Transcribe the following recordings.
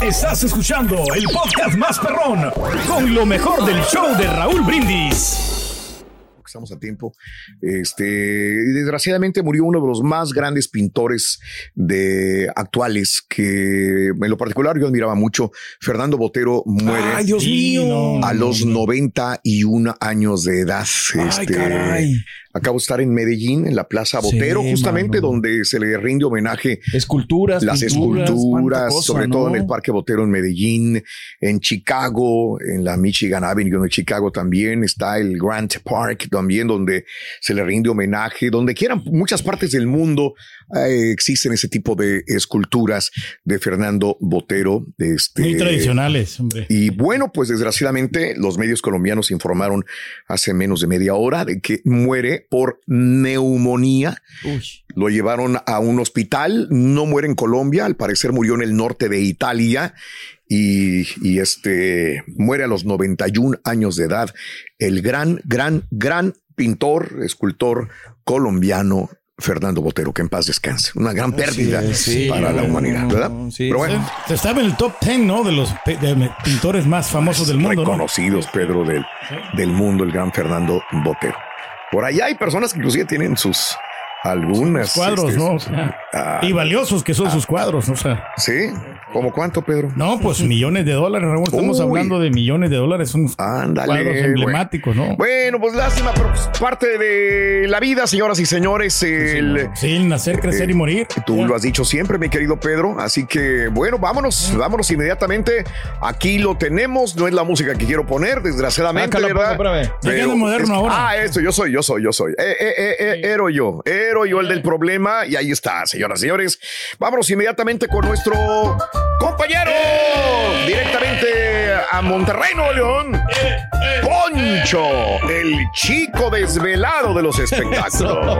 Estás escuchando el podcast más perrón con lo mejor del show de Raúl Brindis. estamos a tiempo. Este, desgraciadamente murió uno de los más grandes pintores de actuales que en lo particular yo admiraba mucho. Fernando Botero muere Ay, Dios mío. a los 91 años de edad. Ay, Este, caray. Acabo de estar en Medellín, en la Plaza Sí, Botero, justamente mano. donde se le rinde homenaje Esculturas, las pinturas, esculturas, cosa, sobre todo en el Parque Botero en Medellín, en Chicago, en la Michigan Avenue de Chicago también está el Grant Park también donde se le rinde homenaje, donde quieran muchas partes del mundo eh, existen ese tipo de esculturas de Fernando Botero, este Muy tradicionales, hombre. y bueno, pues desgraciadamente los medios colombianos informaron hace menos de media hora de que muere por neumonía. Lo llevaron a un hospital, no muere en Colombia, al parecer murió en el norte de Italia y, y este muere a los 91 años de edad. El gran, gran, gran pintor, escultor colombiano. Fernando Botero, que en paz descanse. Una gran pérdida sí, para la humanidad, ¿verdad? Pero bueno, Se estaba en el top 10, ¿no? De los de pintores más famosos del mundo, ¿no? reconocidos, Pedro, del, del mundo, el gran Fernando Botero. Por allá hay personas que inclusive tienen sus algunas Cuadros, este, ¿no? O sea, ah, y valiosos que son sus cuadros, o sea. sí, ¿como cuánto, Pedro? No, pues millones de dólares, Raúl. Estamos Uy. hablando de millones de dólares. Son Ándale, cuadros emblemáticos, ¿no? Bueno, pues lástima, pero pues, parte de la vida, señoras y señores. El, Sí, nacer, crecer y morir. Tú lo has dicho siempre, mi querido Pedro. Así que, bueno, vámonos, vámonos inmediatamente. Aquí lo tenemos. No es la música que quiero poner, desgraciadamente, Ah, que la ¿verdad? Pero moderno es- ahora. Ah, eso, yo soy, yo soy, yo soy. Eh, eh, eh, eh, Ero yo, ero yo el del problema. Y ahí está, señoras y señores. Vámonos inmediatamente con nuestro compañero directamente a Monterrey, Nuevo León. Poncho, el chico desvelado de los espectáculos.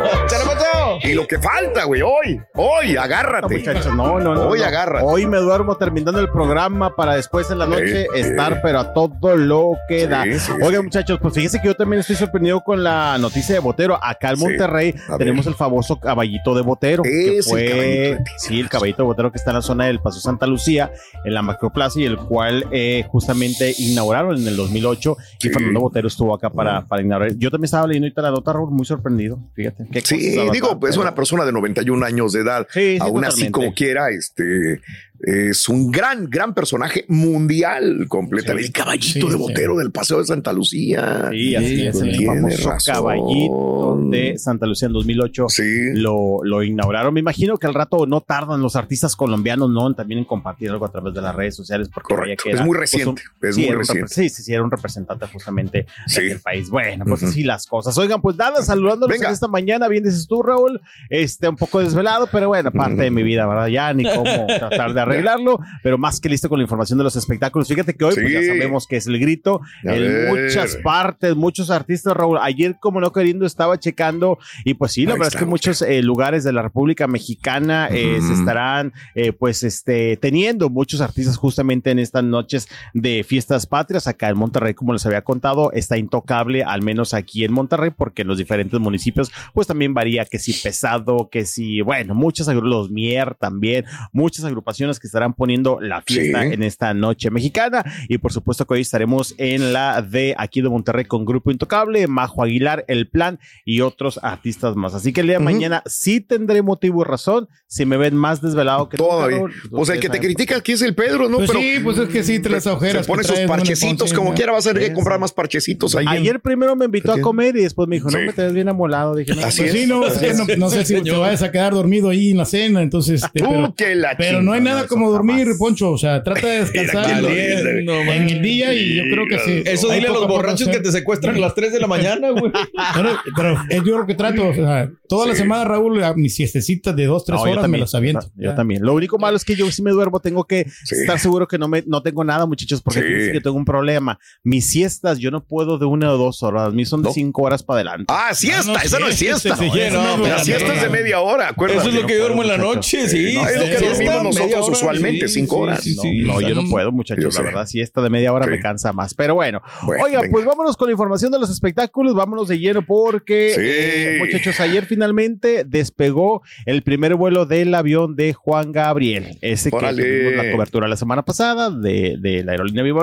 Y lo que falta, güey, hoy, hoy, agárrate. Muchachos, no, no, no. Hoy no. agárrate. Hoy me duermo terminando el programa para después en la noche estar, pero a todo lo que da. Sí, sí, Oigan, sí. muchachos, pues fíjense que yo también estoy sorprendido con la noticia de Botero. Acá en Monterrey tenemos el famoso caballito de Botero. que fue, sí, el caballito de Botero que está en la zona del Paso Santa Lucía, en la Macroplaza, y el cual eh, justamente inauguraron en el 2008. Sí. Y Fernando Botero estuvo acá para, para inaugurar. Yo también estaba leyendo ahorita la nota, muy sorprendido. Fíjate. Sí, digo, pues es una persona de 91 años de edad. Sí, sí, Aún así, como quiera, este es un gran, gran personaje mundial completamente. Sí, el caballito sí, de Botero del Paseo de Santa Lucía. Sí, así es, el famoso razón. caballito de Santa Lucía en 2008 Sí. lo, lo inauguraron. Me imagino que al rato no tardan los artistas colombianos, ¿no? También en compartir algo a través de las redes sociales. Porque vaya Correcto. que Es muy pues, reciente, un- es sí, muy reciente. sí, sí, sí, era un representante justamente de Sí. aquel país. Bueno, pues Ujú. así las cosas. Oigan, pues nada, saludándolos Venga. en esta mañana, bien dices tú, Raúl, este, un poco desvelado, pero bueno, parte de mi vida, ¿verdad? Ya ni cómo tratar de arreglarlo, pero más que listo con la información de los espectáculos. Fíjate que hoy, pues ya sabemos que es el grito A en ver. muchas partes, muchos artistas, Raúl. Ayer, como no queriendo, estaba checando y pues sí, la Ahí verdad es que muchos eh, lugares de la República Mexicana eh, se estarán eh, pues este teniendo muchos artistas justamente en estas noches de fiestas patrias. Acá en Monterrey, como les había contado, está intocable, al menos aquí en Monterrey, porque en los diferentes municipios pues también varía que si pesado, que si, bueno, muchas los Mier también, muchas agrupaciones que estarán poniendo la fiesta Sí. en esta noche mexicana. Y por supuesto que hoy estaremos en la de aquí de Monterrey con Grupo Intocable, Majo Aguilar, El Plan y otros artistas más. Así que el día de mañana sí tendré motivo y razón. Si me ven más desvelado que Todavía. Raúl, O sea, el que te critica aquí es el Pedro, ¿no? Pues pero sí, pues es que sí, te las ojeras. se pone sus parchecitos, como ¿no? quiera vas a tener que comprar más parchecitos ahí. en- Ayer primero me invitó a comer y después me dijo, no Sí. me te ves bien amolado. Dije, no, Así Pues es. sí, no, es que no, no sé si te vayas a quedar dormido ahí en la cena, entonces. este, pero, que la pero no hay chingada, nada como dormir, jamás. Poncho. O sea, trata de descansar en, dice. No, en el día y yo creo que sí. Eso dile a los borrachos que te secuestran a las 3 de la mañana, güey. Pero, pero es yo lo que trato. O sea, toda la semana, Raúl, a mis siestecitas de dos, tres No, yo horas me también, las aviento. Yo Ya. también. Lo único malo es que yo si me duermo tengo que Sí. estar seguro que no me no tengo nada, muchachos, porque Sí. que tengo un problema. Mis siestas yo no puedo de una o dos horas, mis son de No. cinco horas para adelante. Ah, siesta, no, esa no es siesta, siesta. sí, Oye, no, no, La pero- siesta es de media hora, acuérdate. Eso es lo que yo duermo en la noche, sí. No, es lo que Siesta, dormimos nosotros usualmente, sí, cinco sí, horas. sí, No, sí. no, yo no puedo, Yo muchachos. sé. La verdad, si esta de media hora Sí. me cansa más. Pero bueno, Bueno, oiga, venga. pues vámonos con la información de los espectáculos. Vámonos de lleno porque, Sí. eh, muchachos, ayer finalmente despegó el primer vuelo del avión de Juan Gabriel. Ese que Órale. tuvimos la cobertura la semana pasada de, de la aerolínea Viva.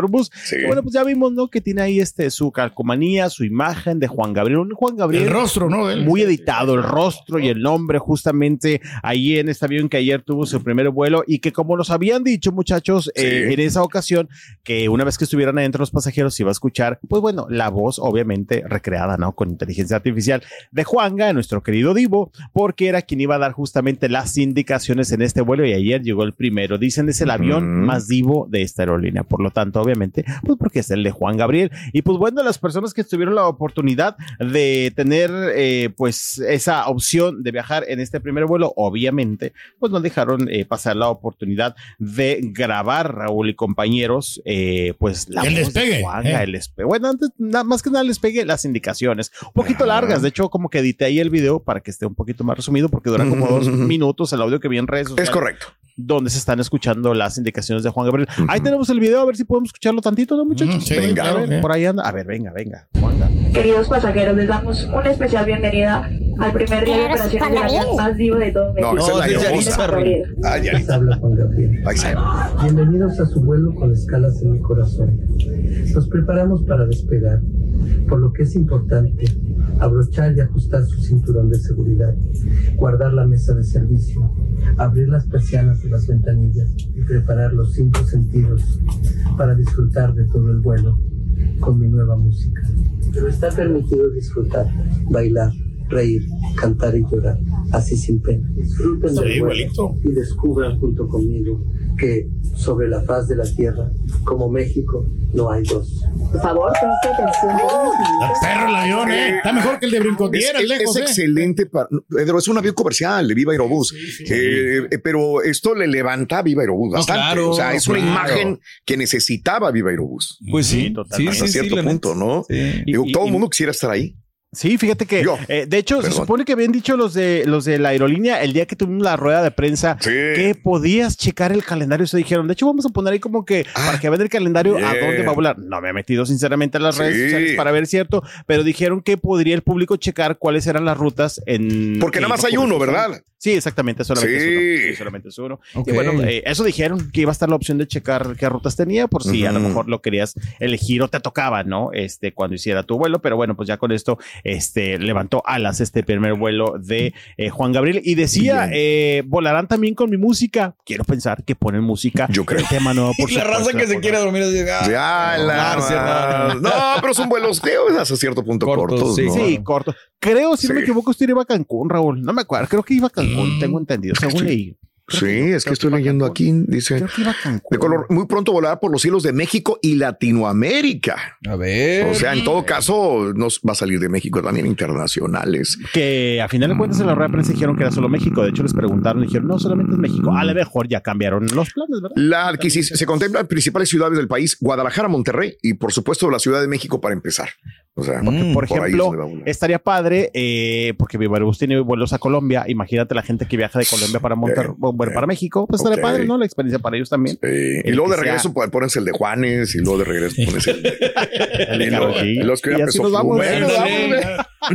Que Bueno, pues ya vimos, ¿no? Que tiene ahí este su calcomanía, su imagen de Juan Gabriel. Un Juan Gabriel El rostro, ¿no? muy editado, el rostro y el nombre justamente ahí en este avión que ayer tuvo su primer vuelo y que como nos habían dicho muchachos eh, en esa ocasión que una vez que estuvieran adentro los pasajeros iba a escuchar pues bueno la voz obviamente recreada no con inteligencia artificial de Juanga nuestro querido Divo porque era quien iba a dar justamente las indicaciones en este vuelo y ayer llegó el primero. Dicen es el avión más Divo de esta aerolínea. Por lo tanto obviamente pues porque es el de Juan Gabriel. Y pues bueno las personas que tuvieron la oportunidad de tener eh, pues esa opción de viajar en este primer vuelo, obviamente, pues no dejaron eh, pasar la oportunidad de grabar Raúl y compañeros, eh, pues la El voz de despegue, Juanga, eh. el despegue. Bueno, antes, nada más que nada el despegue, las indicaciones, un poquito largas, de hecho como que edité ahí el video para que esté un poquito más resumido porque dura como dos minutos el audio que vi en redes Es correcto. Donde se están escuchando las indicaciones de Juan Gabriel. Ahí tenemos el video, a ver si podemos escucharlo tantito, ¿no, muchachos? Sí, Venga. A ver, claro. por ahí anda. A ver, venga, venga. Juanga. Queridos pasajeros, les damos una especial bienvenida al primer día de operaciones del avión más vivo de todo México. No, es la No, es. Ah, ya. Habla Juan Gabriel. Ahí está. Bienvenidos a su vuelo con escalas en mi corazón. Nos preparamos para despegar, por lo que es importante abrochar y ajustar su cinturón de seguridad, guardar la mesa de servicio, abrir las persianas de las ventanillas y preparar los cinco sentidos para disfrutar de todo el vuelo con mi nueva música. Pero está permitido disfrutar, bailar, reír, cantar y llorar, así sin pena. Disfruten del vuelo y descubran junto conmigo que sobre la faz de la tierra, como México, no hay dos. Por favor, preste atención. Está perro el avión, ¿eh? Está mejor que el de Es, Brincotiera, es- lejos, es ¿eh? excelente, para, Pedro. Es un avión comercial de Viva Aerobús. Eh, eh, pero esto le levanta a Viva Aerobús bastante. claro, o sea, es una imagen que necesitaba Viva Aerobús. Pues sí, Sí, totalmente. sí, Hasta sí, cierto punto. ¿no? Sí. Digo, Y- todo el mundo quisiera estar ahí. Sí, fíjate que, Yo. eh, de hecho, se supone que habían dicho los de los de la aerolínea el día que tuvimos la rueda de prensa Sí. que podías checar el calendario. Se dijeron, de hecho, vamos a poner ahí como que Ah, para que vean el calendario a dónde va a volar. No me he metido sinceramente a las redes sociales para ver cierto, pero dijeron que podría el público checar cuáles eran las rutas en. Porque que nada más hay uno. ¿verdad? Sí, exactamente, solamente es uno. Sí, solamente es uno. Y bueno, eh, eso dijeron que iba a estar la opción de checar qué rutas tenía, por si a lo mejor lo querías elegir o te tocaba, ¿no? Este, cuando hiciera tu vuelo, pero bueno, pues ya con esto, este, levantó alas este primer vuelo de eh, Juan Gabriel y decía, eh, volarán también con mi música. Quiero pensar que ponen música. Yo creo. El tema nuevo, por Y la raza que se por- quiere dormir así, ah, Ya, la. No, pero son vuelos de hasta cierto punto Cortos, cortos. sí. ¿no? Sí, corto. Creo, si no me equivoco, usted iba a Cancún, Raúl. No me acuerdo. Creo que iba a Cancún, Mm. tengo entendido, según leí. Sí, es que estoy leyendo aquí, dice. Creo que iba a Cancún. De color, muy pronto volará por los cielos de México y Latinoamérica. A ver. O sea, en todo caso, nos va a salir de México también internacionales. que a final de cuentas en la rueda de prensa dijeron que era solo México. De hecho, les preguntaron y dijeron, no, solamente es México. A lo mejor ya cambiaron los planes, ¿verdad? La adquisición se contemplan principales ciudades del país, Guadalajara, Monterrey y por supuesto la Ciudad de México para empezar. O sea, Mm, Por ejemplo, estaría padre eh, porque Viva Aerobús tiene vuelos a Colombia. Imagínate la gente que viaja de Colombia para Monterrey, Eh, bueno, eh, para México. Pues estaría ok. padre, ¿no? La experiencia para ellos también. Eh, y luego de sea- regreso pues, pones el de Juanes y luego de regreso pones el de, El de los que Y ya así empezó nos vamos. Vamos, güey.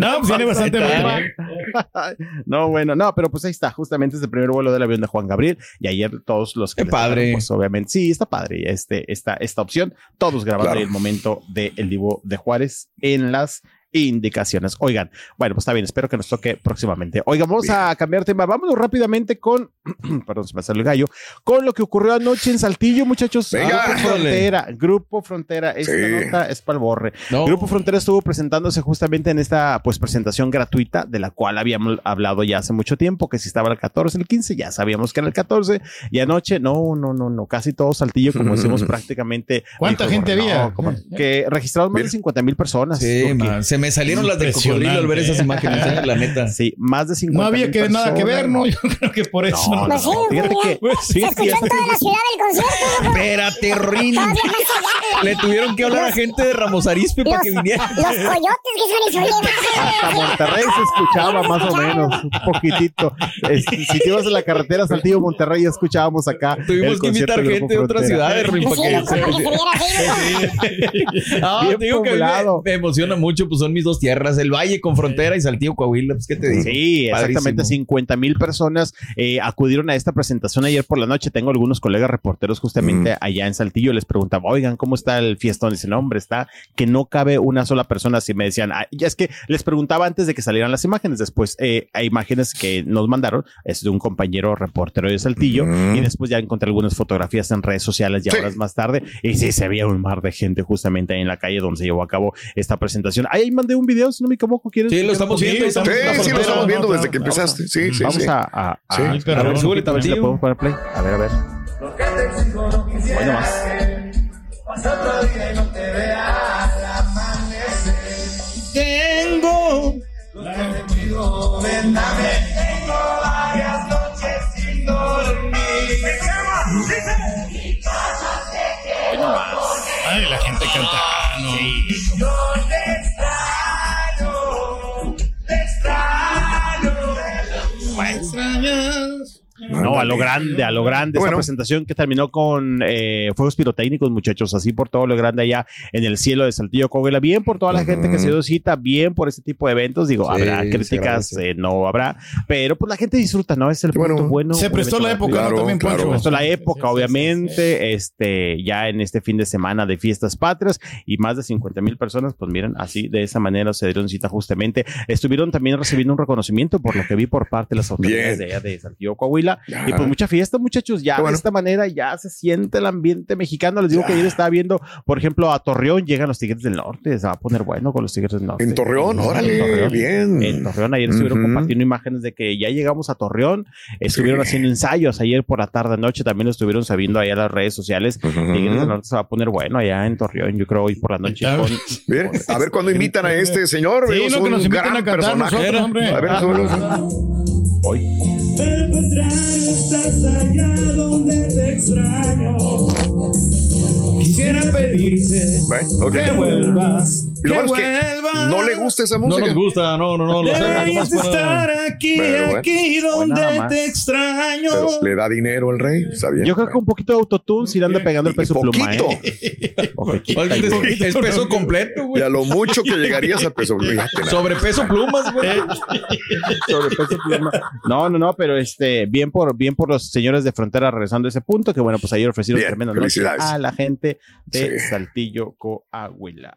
No, pues tiene bastante No, bueno, no, pero pues ahí está, justamente es el primer vuelo del avión de Juan Gabriel y ayer todos los que Qué padre. pues obviamente sí, está padre este esta esta opción, todos grabando Claro. ahí el momento del Divo de Juárez en las indicaciones. Oigan, bueno, pues está bien, espero que nos toque próximamente. Oigan, vamos a cambiar tema. Vámonos rápidamente con, perdón, se me salió el gallo, con lo que ocurrió anoche en Saltillo, muchachos. Venga. Grupo Frontera, Grupo Frontera, esta Sí. nota es para el borre. No. Grupo Frontera estuvo presentándose justamente en esta pues presentación gratuita de la cual habíamos hablado ya hace mucho tiempo, que si estaba el 14, el 15, ya sabíamos que era el 14 y anoche no, no, no, no, casi todo Saltillo, como decimos prácticamente. ¿Cuánta dijo, gente no, había? como que registraron más de 50 mil personas. Sí, Lo que- man, se me salieron las del cocodrilo al ver esas imágenes, eh, la neta. Sí, más de 50 No había que nada que personas. ver, ¿no? Yo creo que por eso. No, no, no, fíjate que Pues sí, Se escuchó en toda la ciudad del concierto. Espérate, Rin. Le tuvieron que hablar a gente de Ramos Arispe para que viniera. los coyotes que son eso, hasta Monterrey se escuchaba más o menos, un poquitito. Si te ibas en la carretera Saltillo Monterrey, ya escuchábamos acá. Tuvimos el que invitar gente de otras ciudades, Rin, para que se viera. Ah, digo que a me, me emociona mucho, pues son mis dos tierras, el Valle con frontera y Saltillo, Coahuila, pues qué te digo. Sí, exactamente. Padrísimo. 50 mil personas eh, acudieron a esta presentación ayer por la noche. Tengo algunos colegas reporteros justamente allá en Saltillo. Les preguntaba, oigan, ¿cómo está el fiestón? Dicen, no, hombre, está que no cabe una sola persona. Así me decían, "Ah", ya es que les preguntaba antes de que salieran las imágenes. Después eh, hay imágenes que nos mandaron, es de un compañero reportero de Saltillo. Mm. Y después ya encontré algunas fotografías en redes sociales ya Sí. horas más tarde. Y sí, se veía un mar de gente justamente ahí en la calle donde se llevó a cabo esta presentación. Ahí mandé un video, si no me equivoco. ¿quieres? Sí, lo estamos viendo. estamos Sí, lo estamos viendo desde que vamos empezaste. Sí, sí, Vamos sí. a, a, a, Sí, a- pero a ver, súbele a ver si podemos poner play. A ver, a ver. Bueno, más. Tengo. Ay, la gente canta. No, a lo grande, a lo grande. Bueno. Esta presentación que terminó con eh, fuegos pirotécnicos, muchachos, así por todo lo grande allá en el cielo de Saltillo Coahuila. Bien por toda la gente que se dio cita, bien por este tipo de eventos. Digo, Sí, habrá críticas, eh, no habrá, pero pues la gente disfruta, ¿no? Es el Bueno, punto bueno. Se prestó la época, Claro, ¿no? También, claro. Poncho. Se prestó la época, obviamente, este, ya en este fin de semana de fiestas patrias y más de 50 mil personas, pues miren, así de esa manera se dieron cita justamente. Estuvieron también recibiendo un reconocimiento por lo que vi por parte de las autoridades Bien. de allá de Saltillo, Coahuila. Ya. Y pues mucha fiesta, muchachos, ya bueno. de esta manera ya se siente el ambiente mexicano. Les digo Ya. que ayer estaba viendo, por ejemplo, a Torreón llegan los Tigres del Norte, se va a poner bueno con los Tigres del Norte. En Torreón, En órale, Torreón. bien. En Torreón, ayer estuvieron compartiendo imágenes de que ya llegamos a Torreón, estuvieron Sí. haciendo ensayos ayer por la tarde noche, también lo estuvieron sabiendo allá en las redes sociales. Tigres del Norte se va a poner bueno allá en Torreón, yo creo hoy por la noche. Ya. con- Bien, a ver cuándo invitan a este señor. Sí, no, que un nos inviten gran a cantar personaje. nosotros, hombre. A ver, Ah, súbelo. hoy. Quisiera pedirte Bueno, ok. que vuelvas. Y lo que malo es que vuelvas. no le gusta esa No música. nos gusta, no, no, no. Lo Deberías de estar aquí, bueno. aquí donde te extraño. Pero le da dinero al rey, está bien. Yo creo que un poquito de autotune si le anda pegando el Y peso pluma, poquito. ¿eh? Es, es peso completo, Y güey. a lo mucho que llegarías a peso. nada. Sobrepeso plumas, güey. Sobrepeso pluma. No, no, no, pero este, bien por, bien por los señores de frontera regresando a ese punto, que bueno, pues ayer ofrecieron Bien, tremenda noche felicidades. a la gente de Sí. Saltillo, Coahuila.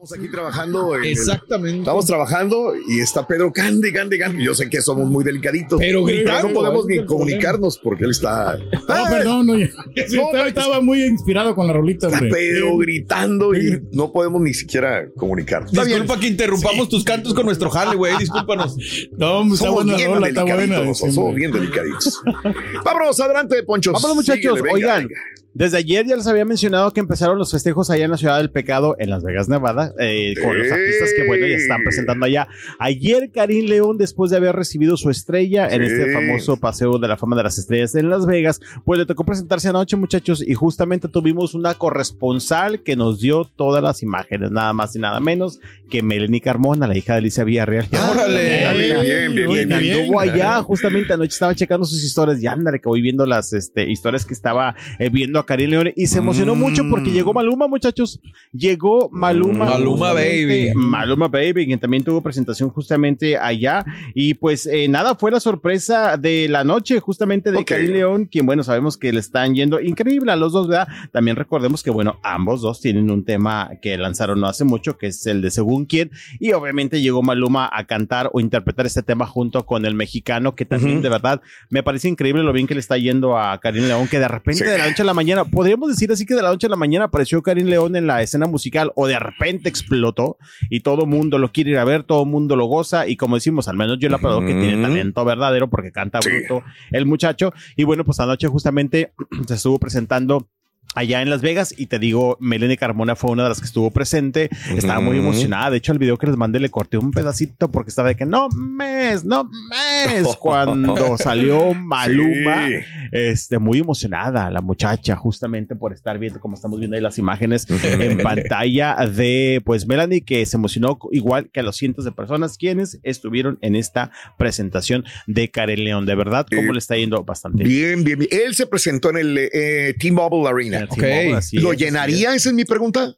Estamos aquí trabajando. en el- Exactamente. estamos trabajando y está Pedro Cande, Cande, Cande. Yo sé que somos muy delicaditos. Pero gritando, no podemos ese es ni comunicarnos porque él está. No, perdón, oye. Sí, No, estaba, estaba muy inspirado con la rolita, Está. Pedro gritando y no podemos ni siquiera comunicarnos. Está bien. Disculpa que interrumpamos tus cantos con nuestro jale, güey. Discúlpanos. No, está Somos buena bien rola, está buena. somos bien delicaditos. Vámonos, adelante, Poncho. Vámonos, muchachos. Síguele, venga, Oigan, venga. Desde ayer ya les había mencionado que empezaron los festejos allá en la Ciudad del Pecado, en Las Vegas, Nevada, eh, con los artistas que, bueno, ya están presentando allá. Ayer, Karim León, después de haber recibido su estrella en Sí. este famoso Paseo de la Fama de las Estrellas en Las Vegas, pues le tocó presentarse anoche, muchachos, y justamente tuvimos una corresponsal que nos dio todas las imágenes, nada más y nada menos que Melanie Carmona, la hija de Alicia Villarreal. Órale. Bien, bien, bien, bien, anduvo allá, justamente anoche estaba checando sus historias y ándale, que voy viendo las este, historias que estaba eh, viendo Karim León y se emocionó Mm. mucho porque llegó Maluma, muchachos. Llegó Maluma. Maluma Baby. Maluma Baby, quien también tuvo presentación justamente allá. Y pues eh, nada, fue la sorpresa de la noche, justamente de Ok. Karim León, quien bueno, sabemos que le están yendo increíble a los dos, ¿verdad? También recordemos que bueno, ambos dos tienen un tema que lanzaron no hace mucho, que es el de Según quién. Y obviamente llegó Maluma a cantar o interpretar este tema junto con el mexicano, que también de verdad me parece increíble lo bien que le está yendo a Karim León, que de repente Sí. de la noche a la mañana, podríamos decir así que de la noche a la mañana apareció Karim León en la escena musical o de repente explotó y todo mundo lo quiere ir a ver, todo mundo lo goza y como decimos, al menos yo le aplaudo que tiene talento verdadero porque canta Sí. bruto el muchacho y bueno, pues anoche justamente se estuvo presentando allá en Las Vegas y te digo, Melanie Carmona fue una de las que estuvo presente, estaba muy emocionada, de hecho el video que les mandé le corté un pedacito porque estaba de que no mes, no mes, cuando salió Maluma, Sí. este, muy emocionada la muchacha justamente por estar viendo como estamos viendo ahí las imágenes en pantalla de pues Melanie que se emocionó igual que a los cientos de personas quienes estuvieron en esta presentación de Karen León, de verdad, cómo Eh, le está yendo bastante Bien, bien, bien. Él se presentó en el eh, T-Mobile Arena. Sí, T-Mobile, así ¿Lo es, llenaría? Esa es mi pregunta.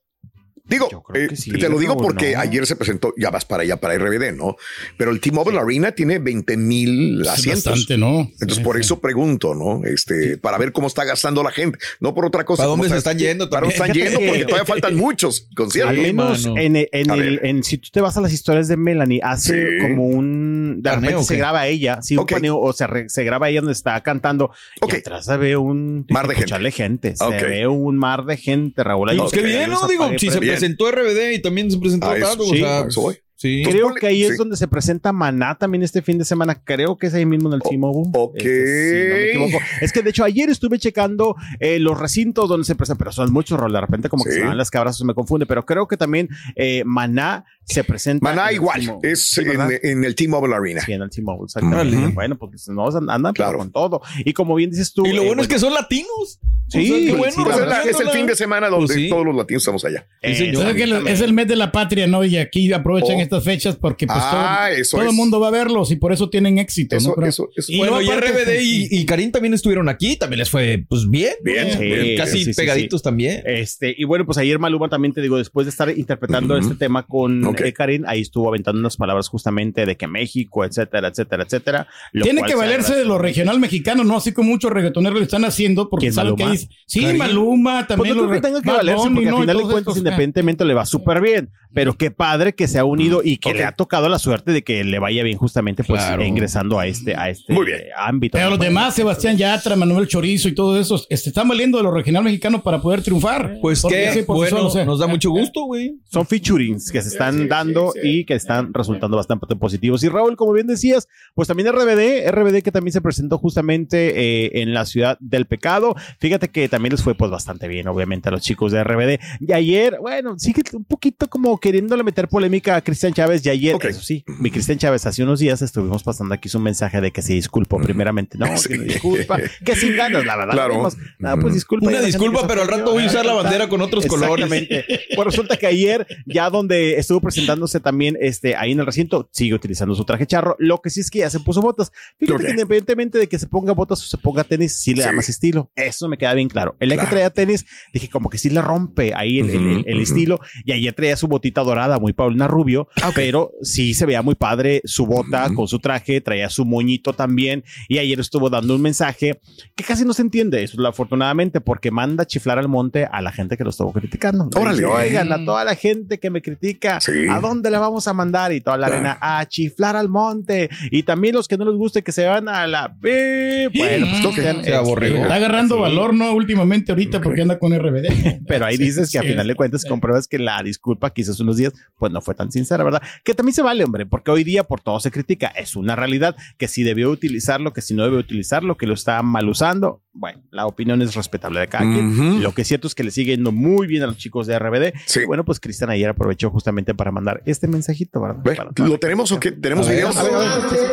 Digo, eh, sí, te lo digo porque ¿no? ayer se presentó, ya vas para allá, para RBD, ¿no? Pero el T-Mobile Arena tiene 20 mil asientos. bastante, ¿no? Entonces, Sí, por sí. eso pregunto, ¿no? Este, para ver cómo está gastando la gente, no por otra cosa. ¿Para dónde ¿Cómo se está- están yendo ¿Para dónde están yendo? Porque todavía faltan muchos conciertos. Al menos en, en el, en- si tú te vas a las historias de Melanie, hace Sí. como un. De ¿Paneo repente o se graba ella, sí, un paneo, o se, re- se graba ella donde está cantando. Ok. Y atrás se ve un. Mar de gente. Se ve un mar de gente, Raúl. Pues qué bien, ¿no? Digo, si se presentó RBD y también se presentó Tato, o sí, sea, a eso voy. Sí. Creo que ahí sí. es donde se presenta Maná también este fin de semana. Creo que es ahí mismo en el T-Mobile. ok. Este, no me equivoco. Es que de hecho ayer estuve checando eh, los recintos donde se presenta, pero son muchos roles. De repente como que se van las cabras, se me confunde. Pero creo que también eh, Maná se presenta. Maná igual, es en, en el T-Mobile Arena. Sí, en el T-Mobile, exactamente. Bueno, porque no andan pero Claro. con todo. Y como bien dices tú. Y lo eh, bueno es que son latinos. Sí, O sea, qué bueno, sí, Pues es, verdad. la- es el fin de semana donde Pues sí. todos los latinos estamos allá. eh, Sí, señor. ¿Sabes que el- es el mes de la patria, ¿no? Y aquí aprovechan Oh. Estas fechas porque pues Ah, todo, eso todo el mundo va a verlos y por eso tienen éxito, Eso, ¿no? Eso, eso. Y bueno, luego y aparte- RBD y, y Karim también estuvieron aquí, también les fue, pues bien. Bien, Sí, bien, Casi sí, sí, pegaditos también. Este, y bueno, pues ayer Maluma también te digo, después de estar interpretando este tema con Ok. eh, Karim, ahí estuvo aventando unas palabras justamente de que México, etcétera, etcétera, etcétera. lo Tiene cual que se valerse de lo regional mexicano, no así como muchos reggaetoneros lo están haciendo porque ¿Quién, saben que Maluma? hay, sí, Karim. Maluma Pues también no creo que tenga que valerse porque ¿no? al final de cuentas estos, independientemente le va súper bien, pero qué padre que se ha unido y que le ha tocado la suerte de que le vaya bien justamente pues Claro. ingresando a este a este Muy bien. eh, ámbito. Pero los demás, Sebastián Yatra, Manuel Chorizo y todo eso, este, están valiendo de lo regional mexicano para poder triunfar. Pues bueno, o sea, nos da mucho gusto, güey. son featurings que se están dando y que están resultando bastante positivos. Y Raúl, como bien decías, pues también RBD, RBD que también se presentó justamente eh, en la ciudad del pecado. Fíjate que también les fue pues bastante bien, obviamente, a los chicos de RBD. Y ayer, bueno, sigue un poquito como queriéndole meter polémica a Cristian Chávez. Y ayer, eso sí, mi Cristian Chávez, hace unos días estuvimos pasando aquí su mensaje de que se disculpó primeramente. No, Sí. que no disculpa, que sin ganas, la verdad. Claro. Vimos, "Ah, pues disculpa. Una disculpa, pero al rato voy a usar la bandera con otros colores. Exactamente. Pues resulta que ayer, ya donde estuvo presentándose también este, ahí en el recinto, sigue utilizando su traje charro. Lo que sí es que ya se puso botas. Fíjate que independientemente de que se ponga botas o se ponga tenis, sí le da Sí. más estilo. Eso me queda bien claro. El día Claro. que traía tenis, dije como que sí le rompe ahí el, el- el- el Ujú, ujú. estilo. Y ayer traía su botita dorada, muy Paulina Rubio. Pero sí se veía muy padre su bota con su traje, traía su moñito también. Y ayer estuvo dando un mensaje que casi no se entiende, eso afortunadamente, porque manda a chiflar al monte a la gente que lo estuvo criticando. Órale. Oigan, a toda la gente que me critica, ¿a dónde la vamos a mandar? Y toda la arena a chiflar al monte. Y también los que no les guste que se van a la. Bueno, pues tocan- Está agarrando Sí. valor, ¿no? Últimamente ahorita porque anda con RBD. Pero ahí dices que a Sí. final de cuentas compruebas que la disculpa que hizo hace unos días, pues no fue tan sincera, ¿verdad? Que también se vale, hombre, porque hoy día por todo se critica. Es una realidad que si debió utilizarlo, que si no debió utilizarlo, que lo está mal usando. Bueno, la opinión es respetable de cada quien. Lo que es cierto es que le sigue yendo muy bien a los chicos de RBD. Y bueno, pues Cristian ayer aprovechó justamente para mandar este mensajito, ¿verdad? Para ¿Lo tenemos o qué? ¿Tenemos A videos? a ver, a ver, sí, sí.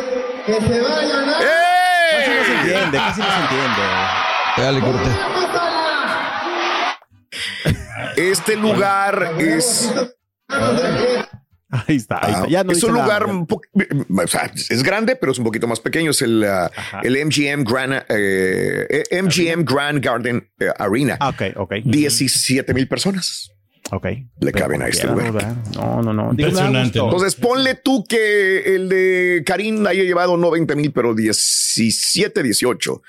Casi no se entiende, casi no se entiende. Dale, corte. Este lugar es. Ahí está, ahí está. Ya no es un lugar ¿verdad? un po- o sea, es grande, pero es un poquito más pequeño. Es el, uh, el MGM Grand, eh, MGM Grand Garden eh, Arena. Ok, ok. 17 mil personas. Ok. Le caben a este lugar. No, no, no. Gusto. Entonces, ponle tú que el de Karim haya llevado no 20 mil, pero 17, 18.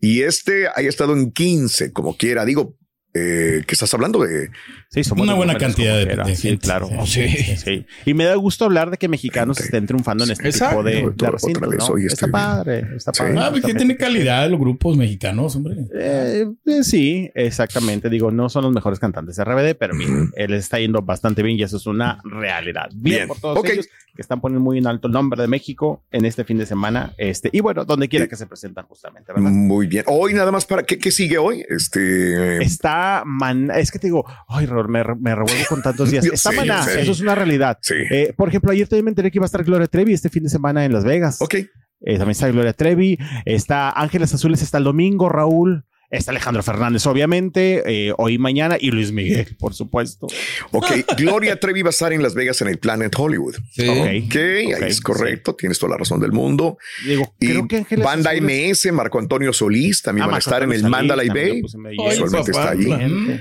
Y este haya estado en 15, como quiera. Digo, eh, ¿qué estás hablando de? Sí, somos Una buena cantidad de- de Sí, gente. claro. Sí. Sí. sí. Y me da gusto hablar de que mexicanos estén triunfando en este Exacto. tipo de, de Otra- recintos, vez Está padre, está padre. Ah, pues que tiene calidad los grupos mexicanos, hombre. Eh, eh, sí, exactamente. Digo, no son los mejores cantantes de RBD, pero bien, él está yendo bastante bien y eso es una realidad. Bien, Bien. por todos Ok. ellos que están poniendo muy en alto el nombre de México en este fin de semana. Este, y bueno, donde quiera que se presentan justamente, ¿verdad? Muy bien. Hoy nada más para qué, qué sigue hoy? Este Está man, es que te digo, ay, Ror, me, me revuelvo con tantos días. Está sé, maná, eso es una realidad. Eh, por ejemplo, ayer también me enteré que iba a estar Gloria Trevi este fin de semana en Las Vegas. Ok. Eh, también está Gloria Trevi, está Ángeles Azules, está el domingo, Raúl. Está Alejandro Fernández, obviamente, eh, hoy y mañana, y Luis Miguel, por supuesto. Ok, Gloria Trevi va a estar en Las Vegas en el Planet Hollywood. Sí. Ok, Ok, ahí es correcto, tienes toda la razón del mundo. Digo, y creo que Ángeles Banda Azules- MS, Marco Antonio Solís también Ah, van a Marco estar en el Mandalay Bay. Usualmente está allí.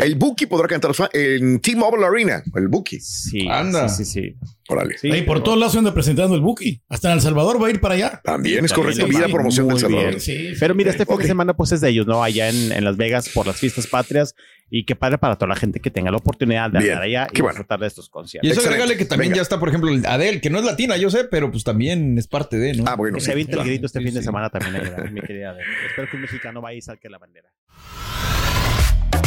El Buki podrá cantar en T-Mobile Arena, el Buki. Sí, Anda. sí, sí, sí. Órale. Ahí por todos lados se anda presentando el Buki. Hasta en El Salvador va a ir para allá. También es correcto. También Vida sí, promoción del muy Salvador. bien. Sí, Pero mira, este fin de semana pues es de ellos, ¿no? Allá en, en Las Vegas por las fiestas patrias y qué padre para toda la gente que tenga la oportunidad de andar allá y bueno. disfrutar de estos conciertos. Y eso agrégale que también ya está, por ejemplo, el Adele, que no es latina, yo sé, pero pues también es parte de, ¿no? Ah, bueno. Que se aviente el grito este fin de semana también, allá, mi querida Adele. Espero que un mexicano vaya y saque la bandera.